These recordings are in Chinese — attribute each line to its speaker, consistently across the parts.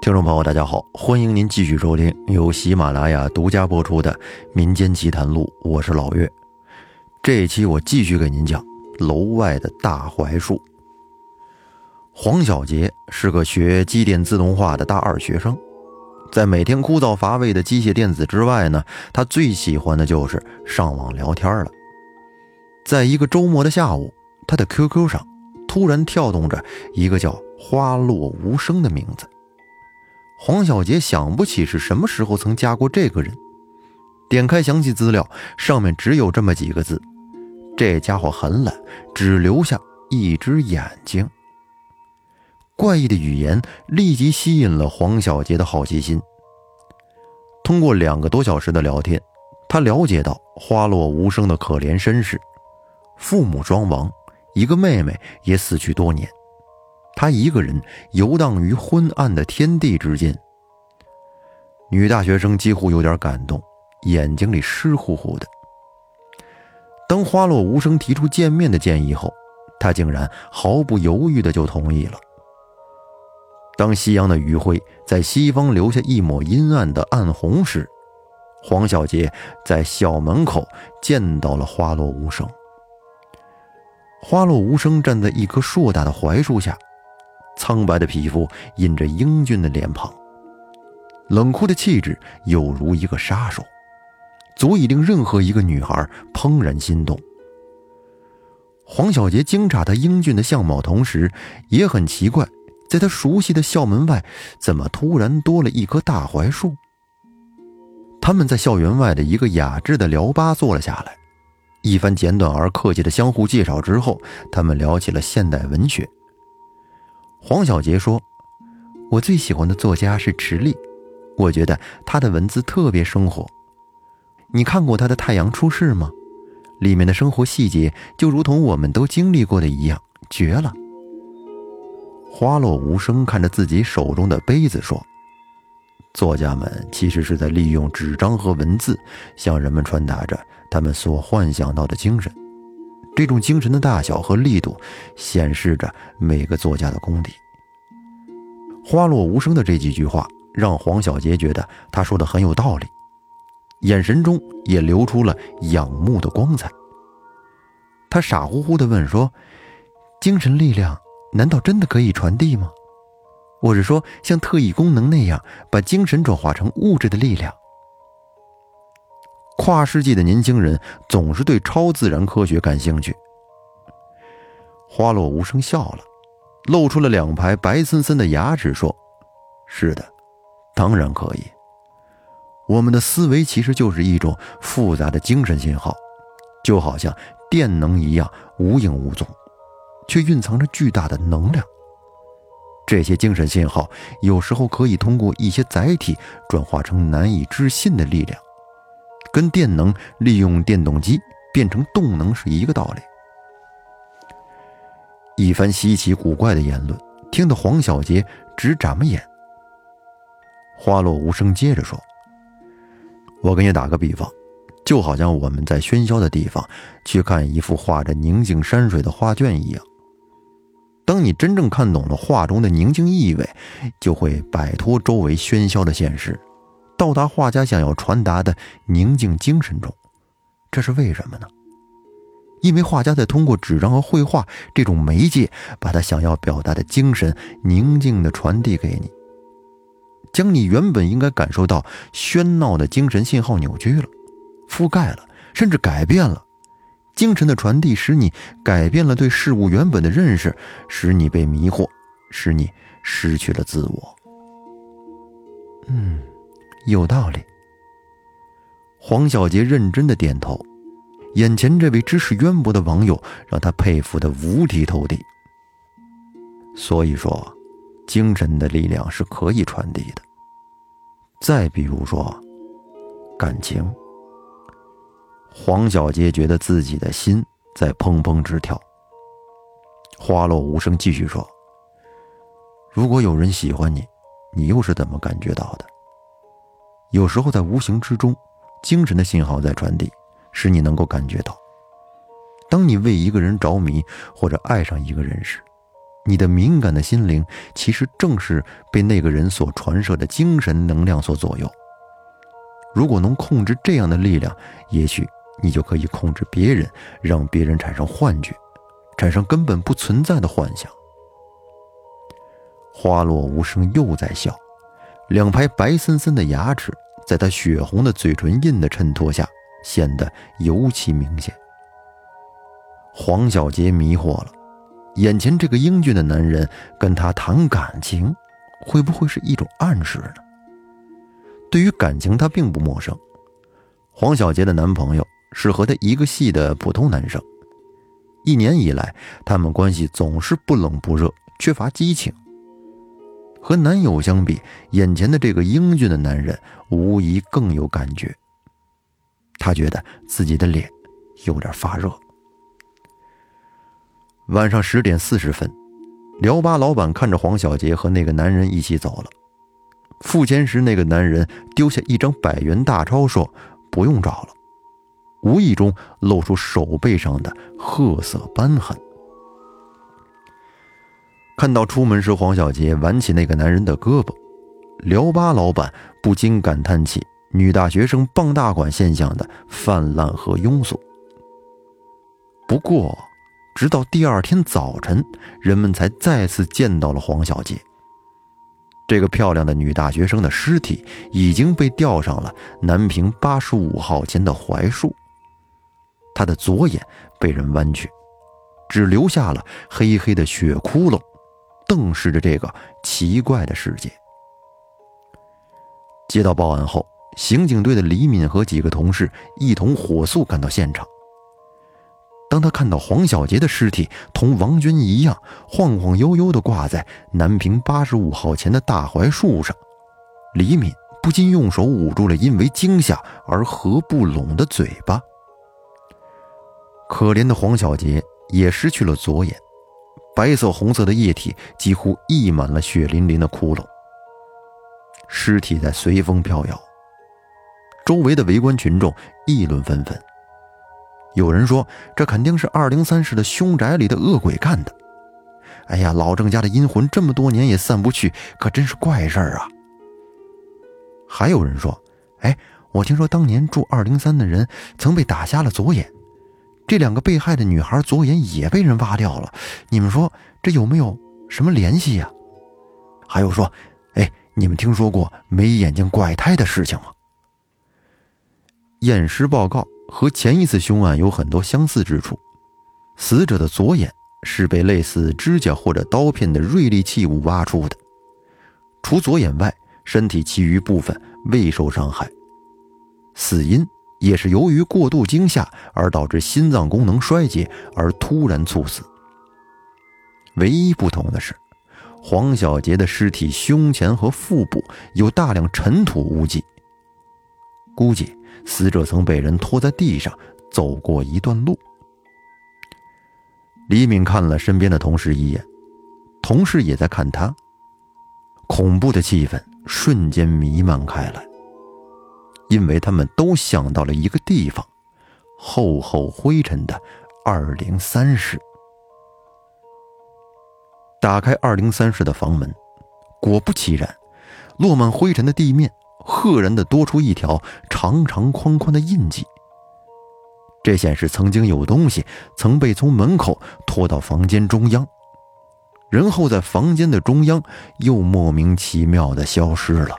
Speaker 1: 听众朋友，大家好，欢迎您继续收听由喜马拉雅独家播出的《民间奇谈录》，我是老岳。这一期我继续给您讲楼外的大槐树。黄小杰是个学机电自动化的大二学生，在每天枯燥乏味的机械电子之外呢，他最喜欢的就是上网聊天了。在一个周末的下午，他的 QQ 上突然跳动着一个叫“花落无声”的名字。黄小杰想不起是什么时候曾加过这个人，点开详细资料，上面只有这么几个字：“这家伙很懒，只留下一只眼睛。”怪异的语言立即吸引了黄小杰的好奇心。通过两个多小时的聊天，他了解到花落无声的可怜身世：父母双亡，一个妹妹也死去多年。他一个人游荡于昏暗的天地之间。女大学生几乎有点感动，眼睛里湿乎乎的。当花落无声提出见面的建议后，他竟然毫不犹豫的就同意了。当夕阳的余晖在西方留下一抹阴暗的暗红时，黄小杰在校门口见到了花落无声。花落无声站在一棵硕大的槐树下。苍白的皮肤印着英俊的脸庞，冷酷的气质有如一个杀手，足以令任何一个女孩怦然心动。黄小杰惊诧他英俊的相貌，同时也很奇怪，在他熟悉的校门外，怎么突然多了一棵大槐树？他们在校园外的一个雅致的聊吧坐了下来，一番简短而客气的相互介绍之后，他们聊起了现代文学。黄小杰说：“我最喜欢的作家是池莉，我觉得他的文字特别生活。你看过他的《太阳出世》吗？里面的生活细节就如同我们都经历过的一样，绝了。”花落无声看着自己手中的杯子说：“作家们其实是在利用纸张和文字，向人们传达着他们所幻想到的精神。”这种精神的大小和力度，显示着每个作家的功底。花落无声的这几句话，让黄小杰觉得他说的很有道理，眼神中也流出了仰慕的光彩。他傻乎乎地问说：“精神力量难道真的可以传递吗？我是说，像特异功能那样，把精神转化成物质的力量。”跨世纪的年轻人总是对超自然科学感兴趣。花落无声笑了，露出了两排白森森的牙齿，说：“是的，当然可以。我们的思维其实就是一种复杂的精神信号，就好像电能一样无影无踪，却蕴藏着巨大的能量。这些精神信号有时候可以通过一些载体转化成难以置信的力量。”跟电能利用电动机变成动能是一个道理。一番稀奇古怪的言论，听得黄小杰直眨巴眼。花落无声接着说：“我给你打个比方，就好像我们在喧嚣的地方去看一幅画着宁静山水的画卷一样。当你真正看懂了画中的宁静意味，就会摆脱周围喧嚣的现实。”到达画家想要传达的宁静精神中，这是为什么呢？因为画家在通过纸张和绘画这种媒介，把他想要表达的精神宁静的传递给你，将你原本应该感受到喧闹的精神信号扭曲了，覆盖了，甚至改变了。精神的传递使你改变了对事物原本的认识，使你被迷惑，使你失去了自我。嗯。有道理。黄小杰认真的点头，眼前这位知识渊博的网友让他佩服的五体投地。所以说，精神的力量是可以传递的。再比如说，感情。黄小杰觉得自己的心在砰砰直跳。花落无声继续说：“如果有人喜欢你，你又是怎么感觉到的？”有时候在无形之中，精神的信号在传递，使你能够感觉到。当你为一个人着迷或者爱上一个人时，你的敏感的心灵其实正是被那个人所传射的精神能量所左右。如果能控制这样的力量，也许你就可以控制别人，让别人产生幻觉，产生根本不存在的幻想。花落无声又在笑，两排白森森的牙齿，在他血红的嘴唇印的衬托下，显得尤其明显。黄小杰迷惑了，眼前这个英俊的男人跟他谈感情，会不会是一种暗示呢？对于感情，他并不陌生。黄小杰的男朋友是和他一个系的普通男生，一年以来，他们关系总是不冷不热，缺乏激情。和男友相比，眼前的这个英俊的男人无疑更有感觉。他觉得自己的脸有点发热。晚上十点四十分，聊吧老板看着黄小杰和那个男人一起走了。付钱时，那个男人丢下一张百元大钞，说：“不用找了。”无意中露出手背上的褐色斑痕。看到出门时黄小杰挽起那个男人的胳膊，聊吧老板不禁感叹起女大学生傍大款现象的泛滥和庸俗。不过，直到第二天早晨，人们才再次见到了黄小杰。这个漂亮的女大学生的尸体已经被吊上了南平八十五号前的槐树，他的左眼被人剜去，只留下了黑黑的血窟窿。瞪视着这个奇怪的世界。接到报案后，刑警队的李敏和几个同事一同火速赶到现场。当他看到黄小杰的尸体同王军一样晃晃悠悠地挂在南平八十五号前的大槐树上，李敏不禁用手捂住了因为惊吓而合不拢的嘴巴。可怜的黄小杰也失去了左眼。白色、红色的液体几乎溢满了血淋淋的窟窿，尸体在随风飘摇。周围的围观群众议论纷纷，有人说这肯定是二零三室的凶宅里的恶鬼干的。哎呀，老郑家的阴魂这么多年也散不去，可真是怪事儿啊！还有人说，哎，我听说当年住二零三的人曾被打瞎了左眼。这两个被害的女孩左眼也被人挖掉了，你们说这有没有什么联系呀？还有说，哎，你们听说过没眼睛怪胎的事情吗？验尸报告和前一次凶案有很多相似之处，死者的左眼是被类似指甲或者刀片的锐利器物挖出的，除左眼外，身体其余部分未受伤害，死因。也是由于过度惊吓而导致心脏功能衰竭而突然猝死。唯一不同的是，黄小杰的尸体胸前和腹部有大量尘土污迹，估计死者曾被人拖在地上走过一段路。李敏看了身边的同事一眼，同事也在看他，恐怖的气氛瞬间弥漫开来。因为他们都想到了一个地方，厚厚灰尘的二零三室。打开二零三室的房门，果不其然，落满灰尘的地面赫然的多出一条长长宽宽的印记。这显示曾经有东西曾被从门口拖到房间中央，然后在房间的中央又莫名其妙的消失了。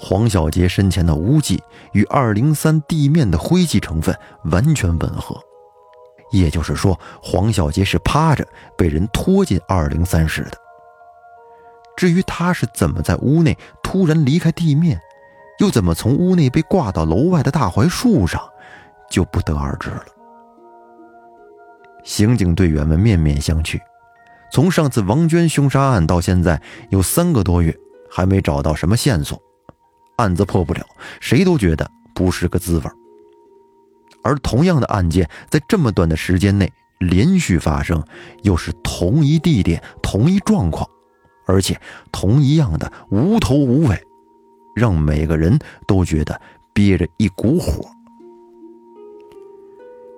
Speaker 1: 黄小杰身前的污迹与二零三地面的灰迹成分完全吻合，也就是说，黄小杰是趴着被人拖进二零三室的。至于他是怎么在屋内突然离开地面，又怎么从屋内被挂到楼外的大槐树上，就不得而知了。刑警队员们面面相觑，从上次王娟凶杀案到现在有三个多月，还没找到什么线索。案子破不了，谁都觉得不是个滋味而同样的案件在这么短的时间内连续发生，又是同一地点、同一状况，而且同一样的无头无尾，让每个人都觉得憋着一股火。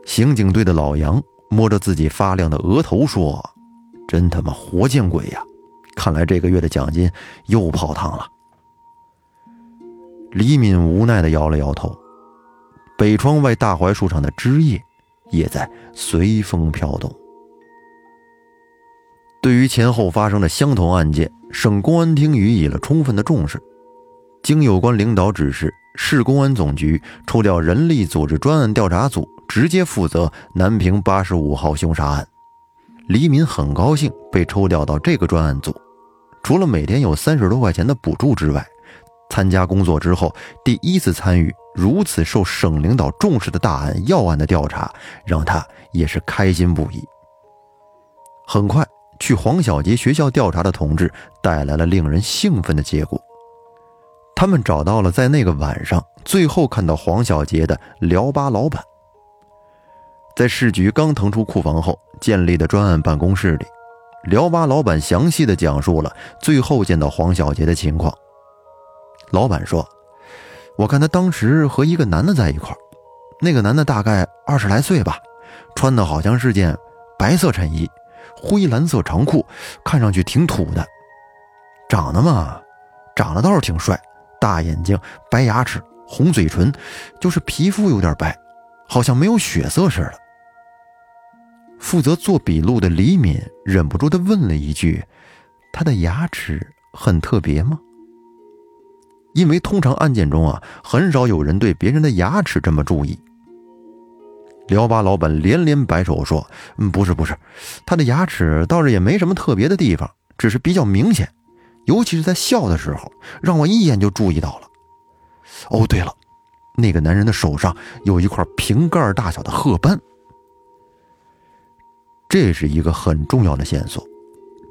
Speaker 1: 刑警队的老杨摸着自己发亮的额头说：“真他妈活见鬼呀！看来这个月的奖金又泡汤了。”李敏无奈地摇了摇头。北窗外大槐树上的枝叶也在随风飘动。对于前后发生的相同案件，省公安厅予以了充分的重视。经有关领导指示，市公安总局抽调人力组织专案调查组，直接负责南平八十五号凶杀案。李敏很高兴被抽调到这个专案组，除了每天有三十多块钱的补助之外，参加工作之后第一次参与如此受省领导重视的大案要案的调查，让他也是开心不已。很快，去黄小杰学校调查的同志带来了令人兴奋的结果。他们找到了在那个晚上最后看到黄小杰的辽吧老板。在市局刚腾出库房后建立的专案办公室里，辽吧老板详细的讲述了最后见到黄小杰的情况。老板说：“我看他当时和一个男的在一块那个男的大概二十来岁吧，穿的好像是件白色衬衣，灰蓝色长裤，看上去挺土的，长得嘛，长得倒是挺帅。”大眼睛，白牙齿，红嘴唇，就是皮肤有点白，好像没有血色似的。负责做笔录的李敏忍不住的问了一句：“他的牙齿很特别吗？”因为通常案件中啊，很少有人对别人的牙齿这么注意。辽吧老板连连摆手说：“嗯，不是不是，他的牙齿倒是也没什么特别的地方，只是比较明显。”尤其是在笑的时候，让我一眼就注意到了。哦，对了，那个男人的手上有一块瓶盖大小的褐斑，这是一个很重要的线索。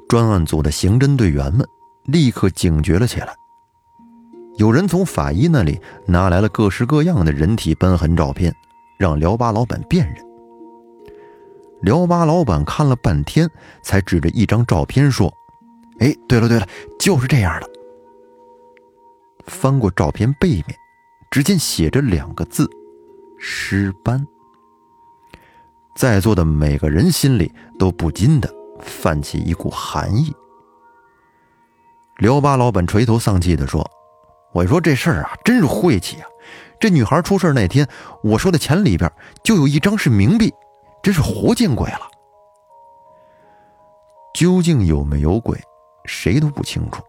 Speaker 1: 专案组的刑侦队员们立刻警觉了起来。有人从法医那里拿来了各式各样的人体斑痕照片，让辽吧老板辨认。辽吧老板看了半天，才指着一张照片说。哎，对了对了，就是这样的。翻过照片背面，只见写着两个字：“尸斑。”在座的每个人心里都不禁的泛起一股寒意。辽吧老板垂头丧气的说：“我说这事儿啊，真是晦气啊！这女孩出事那天，我说的钱里边就有一张是冥币，真是活见鬼了。究竟有没有鬼？”谁都不清楚。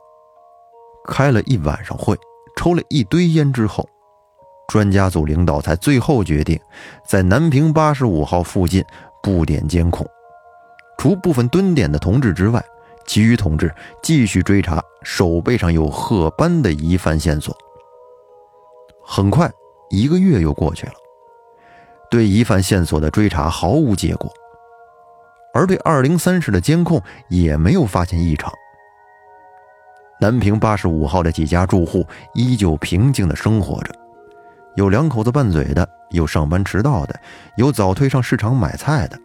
Speaker 1: 开了一晚上会，抽了一堆烟之后，专家组领导才最后决定，在南平八十五号附近布点监控，除部分蹲点的同志之外，其余同志继续追查手背上有褐斑的疑犯线索。很快，一个月又过去了，对疑犯线索的追查毫无结果，而对二零三室的监控也没有发现异常。南平八十五号的几家住户依旧平静地生活着，有两口子拌嘴的，有上班迟到的，有早退上市场买菜的，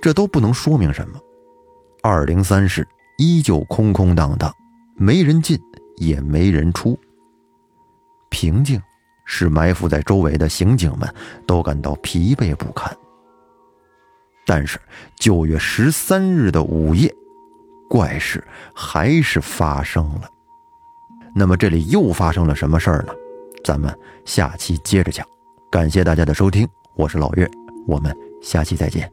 Speaker 1: 这都不能说明什么。二零三室依旧空空荡荡，没人进，也没人出。平静，使埋伏在周围的刑警们都感到疲惫不堪。但是九月十三日的午夜。怪事还是发生了，那么这里又发生了什么事儿呢？咱们下期接着讲。感谢大家的收听，我是老岳，我们下期再见。